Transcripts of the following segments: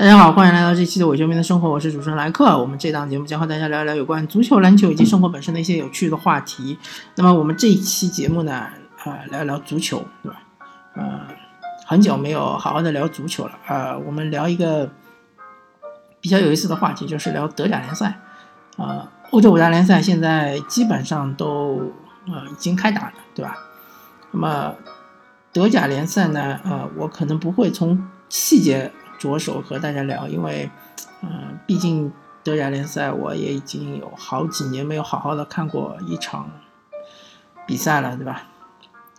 大家好，欢迎来到这期的伪球迷的生活，我是主持人莱克。我们这档节目将和大家聊一聊有关足球、篮球以及生活本身的一些有趣的话题。那么我们这一期节目呢，啊，聊一聊足球，对吧？呃，很久没有好好的聊足球了啊，我们聊一个比较有意思的话题，就是聊德甲联赛。啊，欧洲五大联赛现在基本上都呃已经开打了，对吧？那么德甲联赛呢，呃，我可能不会从细节。着手和大家聊，因为，嗯，毕竟德甲联赛我也已经有好几年没有好好的看过一场比赛了，对吧？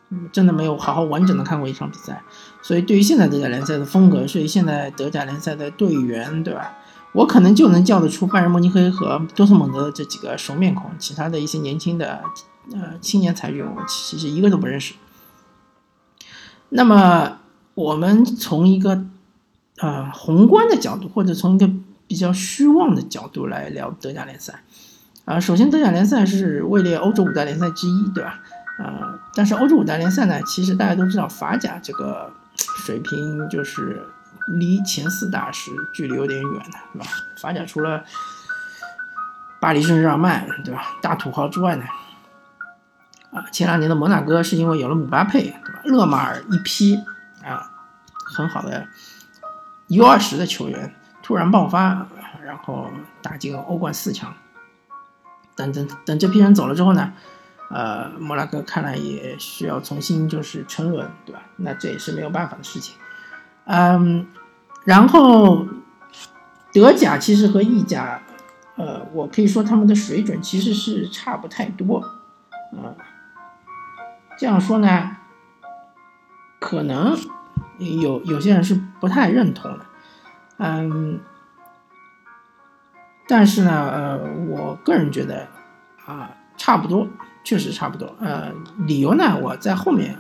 嗯，真的没有好好完整的看过一场比赛，所以对于现在德甲联赛的风格，所以现在德甲联赛的队员，对吧？我可能就能叫得出拜仁慕尼黑和多特蒙德这几个熟面孔，其他的一些年轻的呃青年才俊，我其实一个都不认识。那么我们从一个。呃，宏观的角度，或者从一个比较虚妄的角度来聊德甲联赛。啊，首先德甲联赛是位列欧洲五大联赛之一，对吧？呃，但是欧洲五大联赛呢，其实大家都知道，法甲这个水平就是离前四大是距离有点远的，对吧？法甲除了巴黎圣日耳曼，对吧？大土豪之外呢，啊，前两年的摩纳哥是因为有了姆巴佩，对吧？勒马尔一批啊，很好的。U 二十的球员突然爆发，然后打进欧冠四强。等等等，这批人走了之后呢，呃，摩纳哥看来也需要重新就是沉沦，对吧？那这也是没有办法的事情。嗯，然后德甲其实和意甲，呃，我可以说他们的水准其实是差不太多。啊，这样说呢，可能。有有些人是不太认同的，嗯，但是呢，呃，我个人觉得啊，差不多，确实差不多。呃，理由呢，我在后面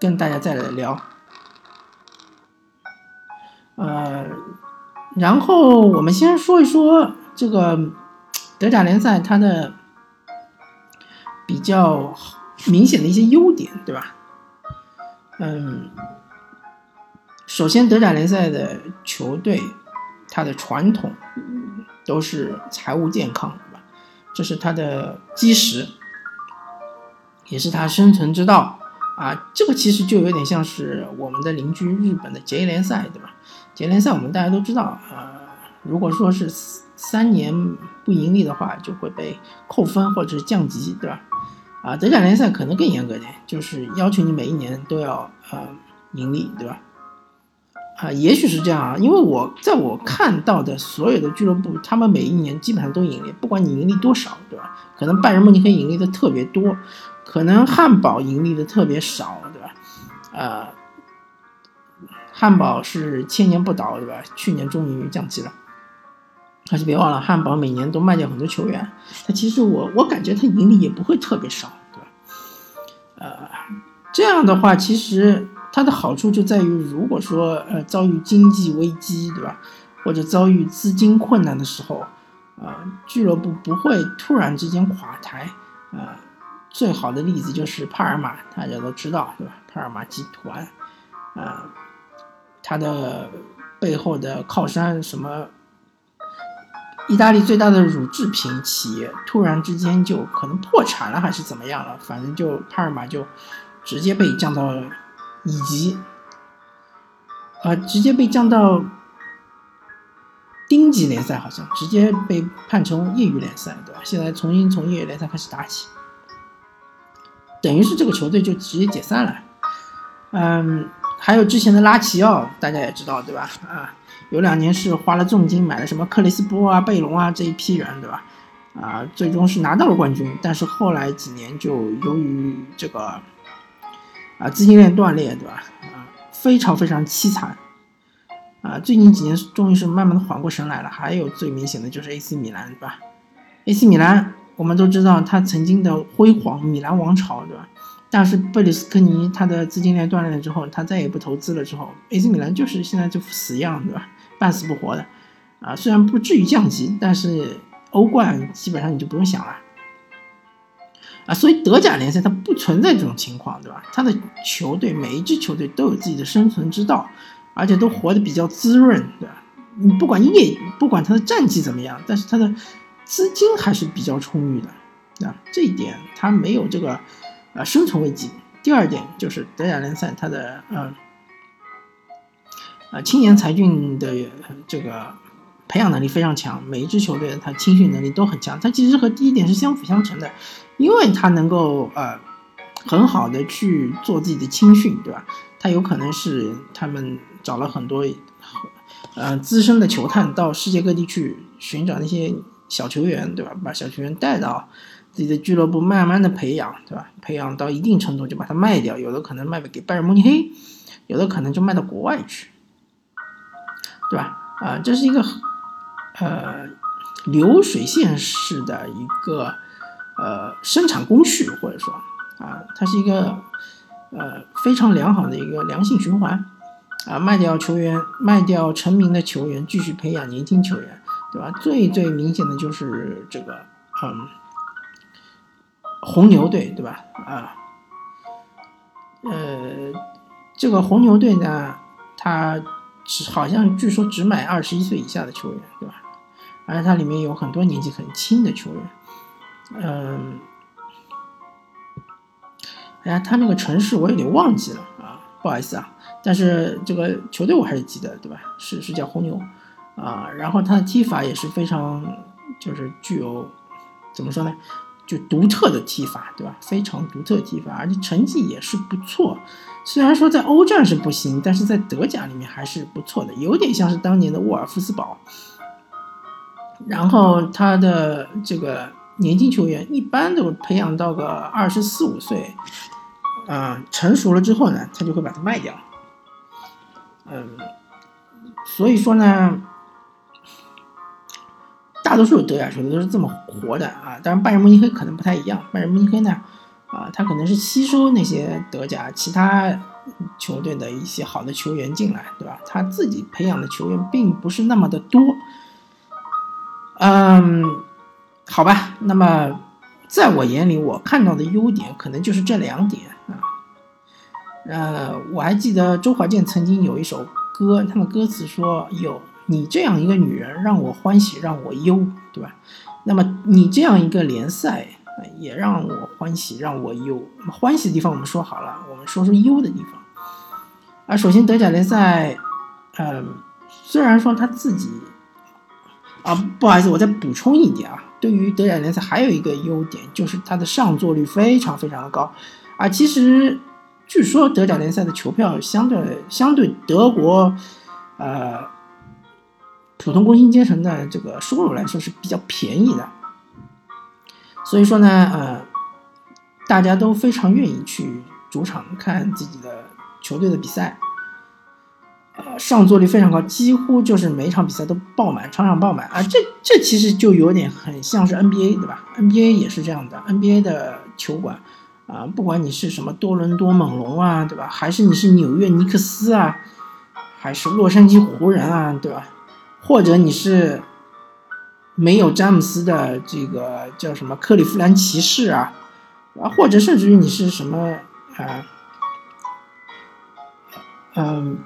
跟大家再来聊。呃，然后我们先说一说这个德甲联赛它的比较明显的一些优点，对吧？嗯。首先，德甲联赛的球队，它的传统都是财务健康，对吧？这是它的基石，也是它生存之道啊。这个其实就有点像是我们的邻居日本的杰联赛，对吧？杰联赛我们大家都知道啊，如果说是三年不盈利的话，就会被扣分或者是降级，对吧？啊，德甲联赛可能更严格点，就是要求你每一年都要呃盈利，对吧？啊，也许是这样啊，因为我在我看到的所有的俱乐部，他们每一年基本上都盈利，不管你盈利多少，对吧？可能拜仁慕尼黑盈利的特别多，可能汉堡盈利的特别少，对吧？呃，汉堡是千年不倒，对吧？去年终于降级了，但是别忘了，汉堡每年都卖掉很多球员，他其实我我感觉他盈利也不会特别少，对吧？呃，这样的话，其实。它的好处就在于，如果说呃遭遇经济危机，对吧？或者遭遇资金困难的时候，啊，俱乐部不会突然之间垮台，啊，最好的例子就是帕尔马，大家都知道，对吧？帕尔马集团，啊，它的背后的靠山什么，意大利最大的乳制品企业突然之间就可能破产了，还是怎么样了？反正就帕尔马就直接被降到。以及，啊，直接被降到丁级联赛，好像直接被判成业余联赛，对吧？现在重新从业余联赛开始打起，等于是这个球队就直接解散了。嗯，还有之前的拉齐奥，大家也知道，对吧？啊，有两年是花了重金买了什么克里斯波啊、贝隆啊这一批人，对吧？啊，最终是拿到了冠军，但是后来几年就由于这个。啊，资金链断裂，对吧？啊，非常非常凄惨。啊，最近几年终于是慢慢的缓过神来了。还有最明显的就是 AC 米兰，对吧？AC 米兰我们都知道他曾经的辉煌，米兰王朝，对吧？但是贝里斯科尼他的资金链断裂了之后，他再也不投资了之后，AC 米兰就是现在这副死样，对吧？半死不活的。啊，虽然不至于降级，但是欧冠基本上你就不用想了。啊，所以德甲联赛它不存在这种情况，对吧？他的球队每一支球队都有自己的生存之道，而且都活得比较滋润，对吧？你不管业不管他的战绩怎么样，但是他的资金还是比较充裕的，啊，这一点他没有这个呃生存危机。第二点就是德甲联赛它的呃啊青年才俊的这个。培养能力非常强，每一支球队他青训能力都很强。他其实和第一点是相辅相成的，因为他能够呃很好的去做自己的青训，对吧？他有可能是他们找了很多呃资深的球探到世界各地去寻找那些小球员，对吧？把小球员带到自己的俱乐部，慢慢的培养，对吧？培养到一定程度就把它卖掉，有的可能卖给拜仁慕尼黑，有的可能就卖到国外去，对吧？啊，这是一个。呃，流水线式的一个呃生产工序，或者说啊，它是一个呃非常良好的一个良性循环啊，卖掉球员，卖掉成名的球员，继续培养年轻球员，对吧？最最明显的就是这个嗯红牛队，对吧？啊，呃，这个红牛队呢，它好像据说只买二十一岁以下的球员，对吧？而且它里面有很多年纪很轻的球员，嗯，哎呀，他那个城市我有点忘记了啊，不好意思啊。但是这个球队我还是记得，对吧？是是叫红牛啊。然后他的踢法也是非常，就是具有怎么说呢？就独特的踢法，对吧？非常独特踢法，而且成绩也是不错。虽然说在欧战是不行，但是在德甲里面还是不错的，有点像是当年的沃尔夫斯堡。然后他的这个年轻球员一般都培养到个二十四五岁，啊，成熟了之后呢，他就会把它卖掉。嗯，所以说呢，大多数德甲球队都是这么活的啊。当然，拜仁慕尼黑可能不太一样。拜仁慕尼黑呢，啊，他可能是吸收那些德甲其他球队的一些好的球员进来，对吧？他自己培养的球员并不是那么的多。嗯，好吧，那么在我眼里，我看到的优点可能就是这两点啊。呃，我还记得周华健曾经有一首歌，他的歌词说：“有你这样一个女人，让我欢喜，让我忧，对吧？那么你这样一个联赛，也让我欢喜，让我忧。欢喜的地方我们说好了，我们说说忧的地方。啊，首先德甲联赛，嗯，虽然说他自己。啊，不好意思，我再补充一点啊。对于德甲联赛还有一个优点，就是它的上座率非常非常的高。啊，其实据说德甲联赛的球票相对相对德国，呃，普通工薪阶层的这个收入来说是比较便宜的。所以说呢，呃，大家都非常愿意去主场看自己的球队的比赛。上座率非常高，几乎就是每场比赛都爆满，场场爆满啊！这这其实就有点很像是 NBA，对吧？NBA 也是这样的，NBA 的球馆啊，不管你是什么多伦多猛龙啊，对吧？还是你是纽约尼克斯啊，还是洛杉矶湖人啊，对吧？或者你是没有詹姆斯的这个叫什么克利夫兰骑士啊，啊，或者甚至于你是什么啊，嗯。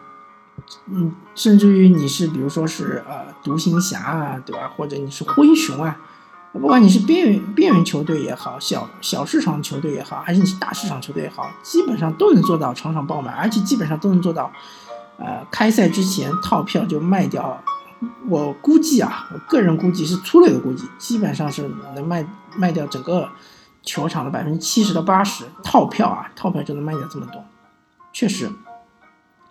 嗯，甚至于你是，比如说是呃独行侠啊，对吧？或者你是灰熊啊，不管你是边缘边缘球队也好，小小市场球队也好，还是你是大市场球队也好，基本上都能做到场场爆满，而且基本上都能做到，呃，开赛之前套票就卖掉。我估计啊，我个人估计是粗略的估计，基本上是能卖卖掉整个球场的百分之七十到八十套票啊，套票就能卖掉这么多，确实。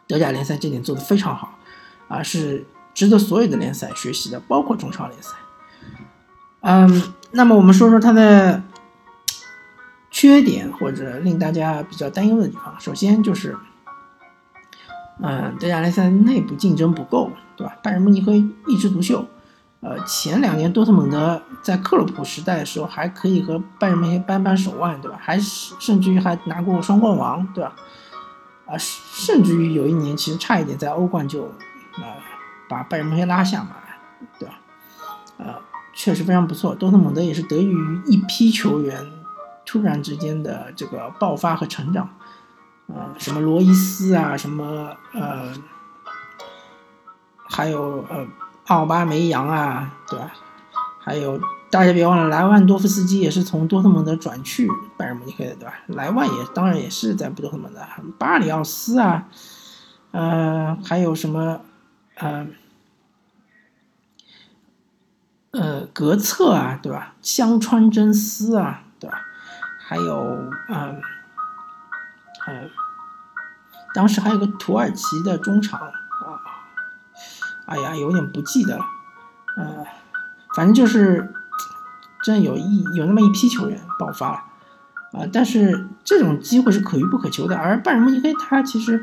德甲联赛这点做得非常好，啊，是值得所有的联赛学习的，包括中超联赛。嗯，那么我们说说它的缺点或者令大家比较担忧的地方。首先就是，嗯，德甲联赛内部竞争不够，对吧？拜仁慕尼黑一枝独秀，呃，前两年多特蒙德在克洛普时代的时候还可以和拜仁慕尼黑扳扳手腕，对吧？还甚至于还拿过双冠王，对吧？啊，甚至于有一年，其实差一点在欧冠就，啊，把拜仁慕尼黑拉下马，对吧？呃，确实非常不错。多特蒙德也是得益于一批球员突然之间的这个爆发和成长，啊，什么罗伊斯啊，什么呃，还有呃奥巴梅扬啊，对吧？还有大家别忘了，莱万多夫斯基也是从多特蒙德转去拜仁慕尼黑的，对吧？莱万也当然也是在多特蒙德，巴里奥斯啊，呃，还有什么，呃，呃，格策啊，对吧？香川真司啊，对吧？还有，嗯，嗯，当时还有个土耳其的中场啊，哎呀，有点不记得了，呃，反正就是真有一有那么一批球员爆发了，啊，但是这种机会是可遇不可求的。而拜仁慕尼黑他其实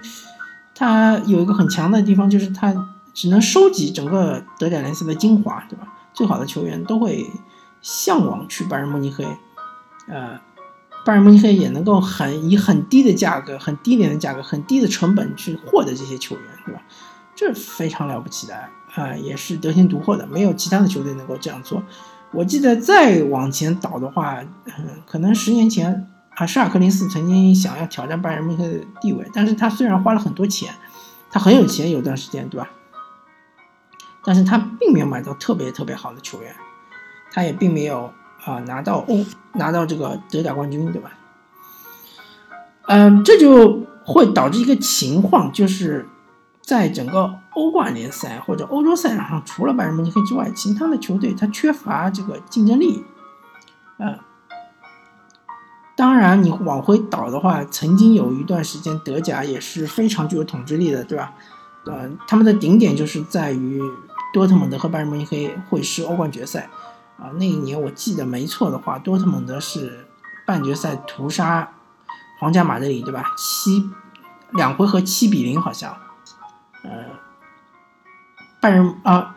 他有一个很强的地方，就是他只能收集整个德甲联赛的精华，对吧？最好的球员都会向往去拜仁慕尼黑，呃。拜仁慕尼黑也能够很以很低的价格、很低廉的价格、很低的成本去获得这些球员，对吧？这非常了不起的啊，也是得天独厚的，没有其他的球队能够这样做。我记得再往前倒的话，嗯，可能十年前啊，沙尔克零四曾经想要挑战拜仁慕尼黑的地位，但是他虽然花了很多钱，他很有钱，有段时间，对吧？但是他并没有买到特别特别好的球员，他也并没有。啊，拿到欧拿到这个德甲冠军，对吧？嗯，这就会导致一个情况，就是在整个欧冠联赛或者欧洲赛场上，除了拜仁慕尼黑之外，其他的球队它缺乏这个竞争力。呃，当然你往回倒的话，曾经有一段时间德甲也是非常具有统治力的，对吧？呃，他们的顶点就是在于多特蒙德和拜仁慕尼黑会师欧冠决赛。啊，那一年我记得没错的话，多特蒙德是半决赛屠杀皇家马德里，对吧？七两回合七比零，好像，拜仁啊，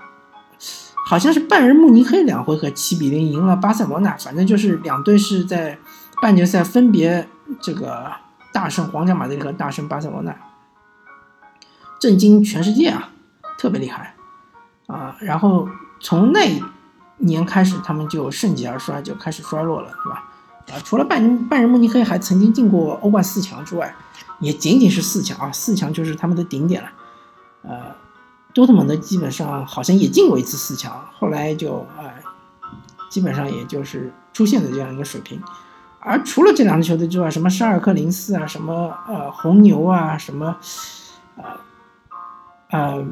好像是拜仁慕尼黑两回合七比零赢了巴塞罗那，反正就是两队是在半决赛分别这个大胜皇家马德里和大胜巴塞罗那，震惊全世界啊，特别厉害啊！然后从那。年开始，他们就盛极而衰，就开始衰落了，对吧？啊，除了拜仁拜仁慕尼黑还曾经进过欧冠四强之外，也仅仅是四强啊，四强就是他们的顶点了。呃，多特蒙德基本上好像也进过一次四强，后来就啊，基本上也就是出现的这样一个水平。而除了这两支球队之外，什么沙尔克零四啊，什么呃红牛啊，什么呃呃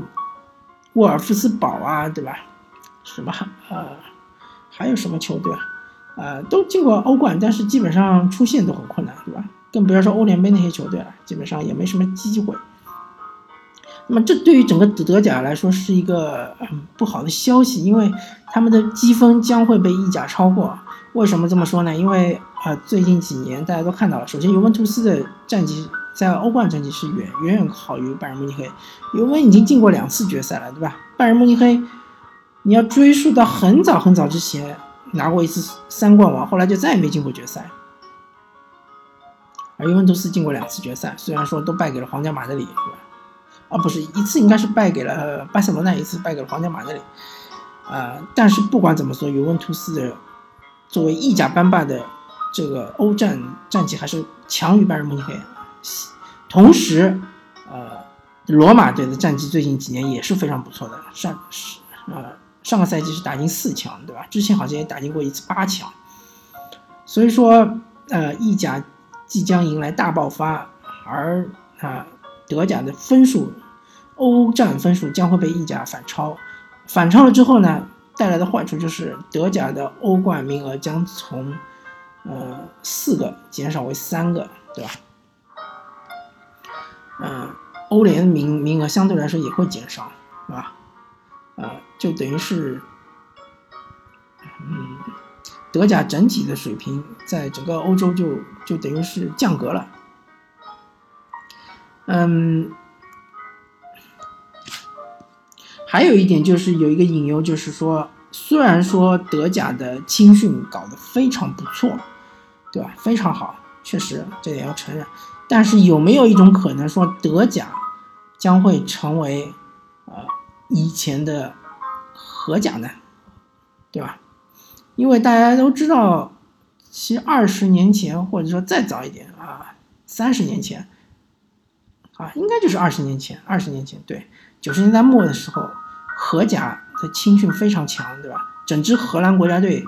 沃尔夫斯堡啊，对吧？什么呃，还有什么球队啊？呃，都进过欧冠，但是基本上出线都很困难，对吧？更不要说欧联杯那些球队了，基本上也没什么机会。那么这对于整个德甲来说是一个嗯不好的消息，因为他们的积分将会被意甲超过。为什么这么说呢？因为啊，最近几年大家都看到了，首先尤文图斯的战绩在欧冠战绩是远远远好于拜仁慕尼黑，尤文已经进过两次决赛了，对吧？拜仁慕尼黑。你要追溯到很早很早之前拿过一次三冠王，后来就再也没进过决赛。而尤文图斯进过两次决赛，虽然说都败给了皇家马德里，对吧？啊，不是一次，应该是败给了巴塞罗那，一次败给了皇家马德里。啊，但是不管怎么说，尤文图斯的作为意甲班霸的这个欧战战绩还是强于拜仁慕尼黑。同时，呃，罗马队的战绩最近几年也是非常不错的，上是呃。上个赛季是打进四强，对吧？之前好像也打进过一次八强，所以说，呃，意甲即将迎来大爆发，而啊，德甲的分数，欧战分数将会被意甲反超，反超了之后呢，带来的坏处就是德甲的欧冠名额将从呃四个减少为三个，对吧？嗯，欧联名名额相对来说也会减少，是吧？啊，就等于是，嗯，德甲整体的水平在整个欧洲就就等于是降格了。嗯，还有一点就是有一个隐忧，就是说，虽然说德甲的青训搞得非常不错，对吧？非常好，确实这点要承认。但是有没有一种可能说，德甲将会成为？以前的荷甲呢，对吧？因为大家都知道，其实二十年前或者说再早一点啊，三十年前啊，应该就是二十年前。二十年前，对，九十年代末的时候，荷甲的青训非常强，对吧？整支荷兰国家队，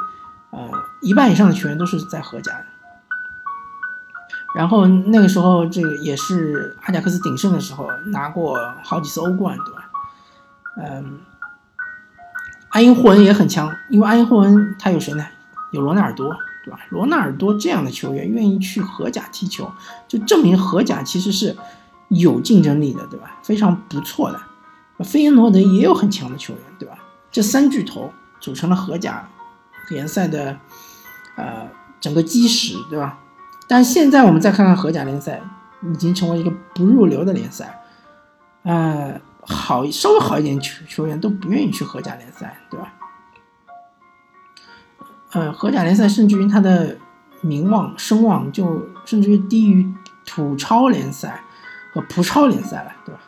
呃，一半以上的球员都是在荷甲的。然后那个时候，这个也是阿贾克斯鼎盛的时候，拿过好几次欧冠，对吧？嗯，阿因霍恩也很强，因为阿因霍恩他有谁呢？有罗纳尔多，对吧？罗纳尔多这样的球员愿意去荷甲踢球，就证明荷甲其实是有竞争力的，对吧？非常不错的。费耶诺德也有很强的球员，对吧？这三巨头组成了荷甲联赛的呃整个基石，对吧？但现在我们再看看荷甲联赛，已经成为一个不入流的联赛，呃，好稍微好一点球球员都不愿意去荷甲联赛，对吧？呃，荷甲联赛甚至于它的名望声望就甚至于低于土超联赛和葡超联赛了，对吧？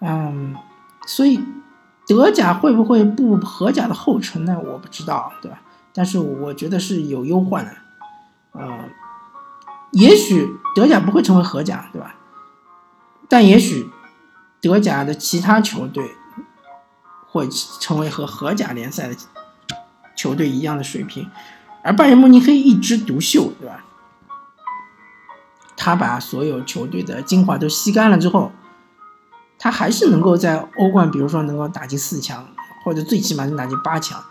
嗯，所以德甲会不会步荷甲的后尘呢？我不知道，对吧？但是我觉得是有忧患的，呃。也许德甲不会成为荷甲，对吧？但也许德甲的其他球队会成为和荷甲联赛的球队一样的水平，而拜仁慕尼黑一枝独秀，对吧？他把所有球队的精华都吸干了之后，他还是能够在欧冠，比如说能够打进四强，或者最起码能打进八强。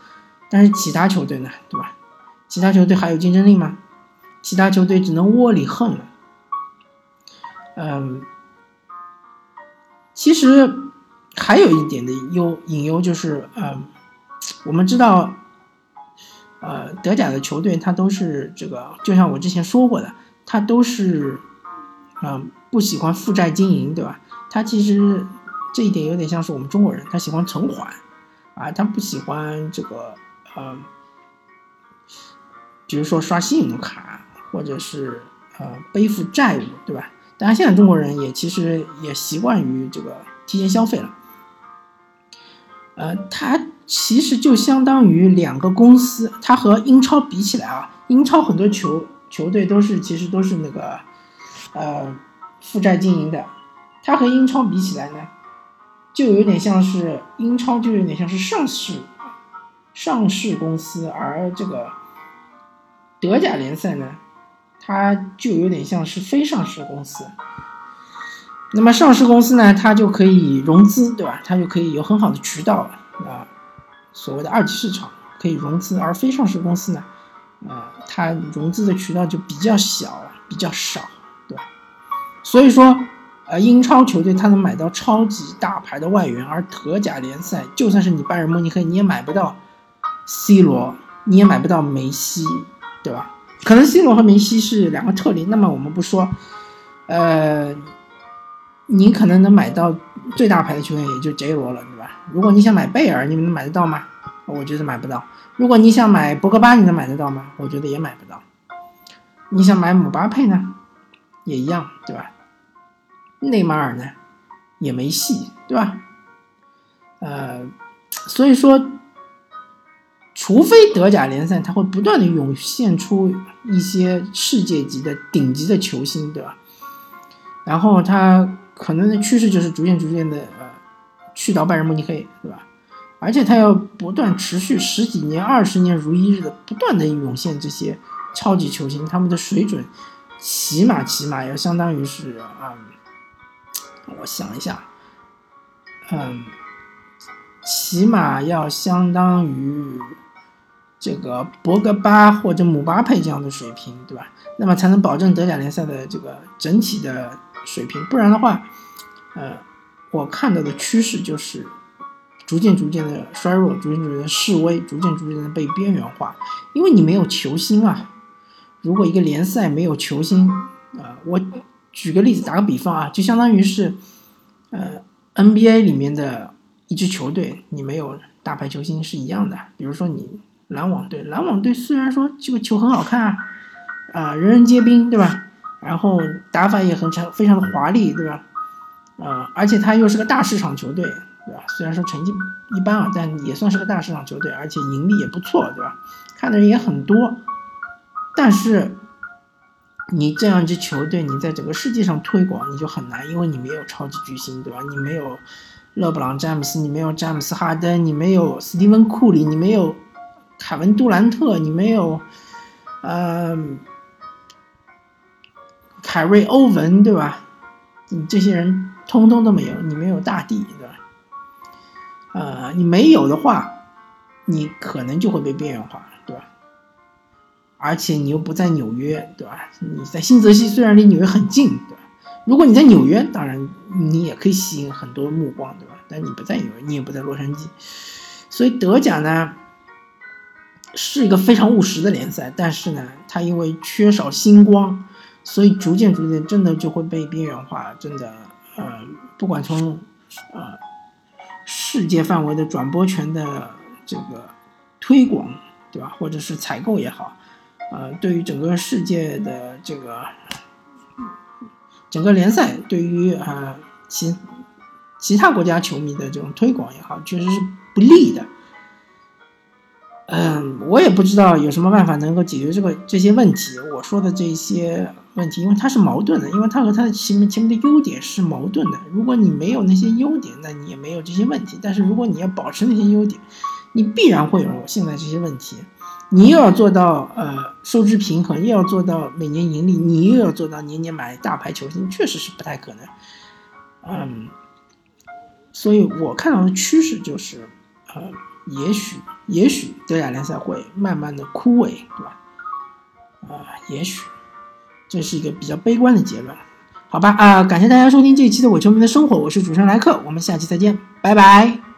但是其他球队呢，对吧？其他球队还有竞争力吗？其他球队只能窝里横了。嗯，其实还有一点的忧隐忧就是，嗯，我们知道，呃，德甲的球队他都是这个，就像我之前说过的，他都是，嗯，不喜欢负债经营，对吧？他其实这一点有点像是我们中国人，他喜欢存款，啊，他不喜欢这个，嗯，比如说刷信用卡。或者是呃背负债务，对吧？当然，现在中国人也其实也习惯于这个提前消费了。呃，它其实就相当于两个公司，它和英超比起来啊，英超很多球球队都是其实都是那个呃负债经营的，它和英超比起来呢，就有点像是英超就有点像是上市上市公司，而这个德甲联赛呢。它就有点像是非上市公司，那么上市公司呢，它就可以融资，对吧？它就可以有很好的渠道啊，所谓的二级市场可以融资，而非上市公司呢，啊，它融资的渠道就比较小，比较少，对吧？所以说，呃，英超球队它能买到超级大牌的外援，而德甲联赛就算是你拜仁慕尼黑，你也买不到 C 罗，你也买不到梅西，对吧？可能 C 罗和梅西是两个特例，那么我们不说，呃，你可能能买到最大牌的球员也就 J 罗了，对吧？如果你想买贝尔，你们能买得到吗？我觉得买不到。如果你想买博格巴，你能买得到吗？我觉得也买不到。你想买姆巴佩呢，也一样，对吧？内马尔呢，也没戏，对吧？呃，所以说。除非德甲联赛它会不断的涌现出一些世界级的顶级的球星，对吧？然后它可能的趋势就是逐渐逐渐的呃去到拜仁慕尼黑，对吧？而且它要不断持续十几年、二十年如一日的不断的涌现这些超级球星，他们的水准起码起码要相当于是啊，我想一下，嗯，起码要相当于。这个博格巴或者姆巴佩这样的水平，对吧？那么才能保证德甲联赛的这个整体的水平。不然的话，呃，我看到的趋势就是逐渐逐渐的衰弱，逐渐逐渐的示威，逐渐逐渐的被边缘化。因为你没有球星啊。如果一个联赛没有球星，啊，我举个例子，打个比方啊，就相当于是，呃，NBA 里面的一支球队，你没有大牌球星是一样的。比如说你。篮网队，篮网队虽然说这个球很好看啊，啊，人人皆兵，对吧？然后打法也很强，非常的华丽，对吧？啊，而且他又是个大市场球队，对吧？虽然说成绩一般啊，但也算是个大市场球队，而且盈利也不错，对吧？看的人也很多。但是你这样一支球队，你在整个世界上推广你就很难，因为你没有超级巨星，对吧？你没有勒布朗詹姆斯，你没有詹姆斯哈登，你没有斯蒂芬库里，你没有凯文杜兰特，你没有，呃，凯瑞欧文，对吧？你这些人通通都没有，你没有大帝，对吧？呃，你没有的话，你可能就会被边缘化，对吧？而且你又不在纽约，对吧？你在新泽西，虽然离纽约很近，对吧？如果你在纽约，当然你也可以吸引很多目光，对吧？但你不在纽约，你也不在洛杉矶，所以德甲呢是一个非常务实的联赛，但是呢，它因为缺少星光，所以逐渐逐渐真的就会被边缘化。真的，呃，不管从呃世界范围的转播权的这个推广，对吧？或者是采购也好，呃，对于整个世界的这个。整个联赛对于呃其其他国家球迷的这种推广也好，确实是不利的。嗯，我也不知道有什么办法能够解决这个这些问题。我说的这些问题，因为它是矛盾的，因为它和它的前面前面的优点是矛盾的。如果你没有那些优点，那你也没有这些问题。但是如果你要保持那些优点，你必然会有现在这些问题。你又要做到呃收支平衡，又要做到每年盈利，你又要做到年年买大牌球星，确实是不太可能。嗯，所以我看到的趋势就是，呃，也许也许德甲联赛会慢慢的枯萎，对吧？啊，也许这是一个比较悲观的结论，好吧？啊，感谢大家收听这一期的我球迷的生活，我是主持人莱克，我们下期再见，拜拜。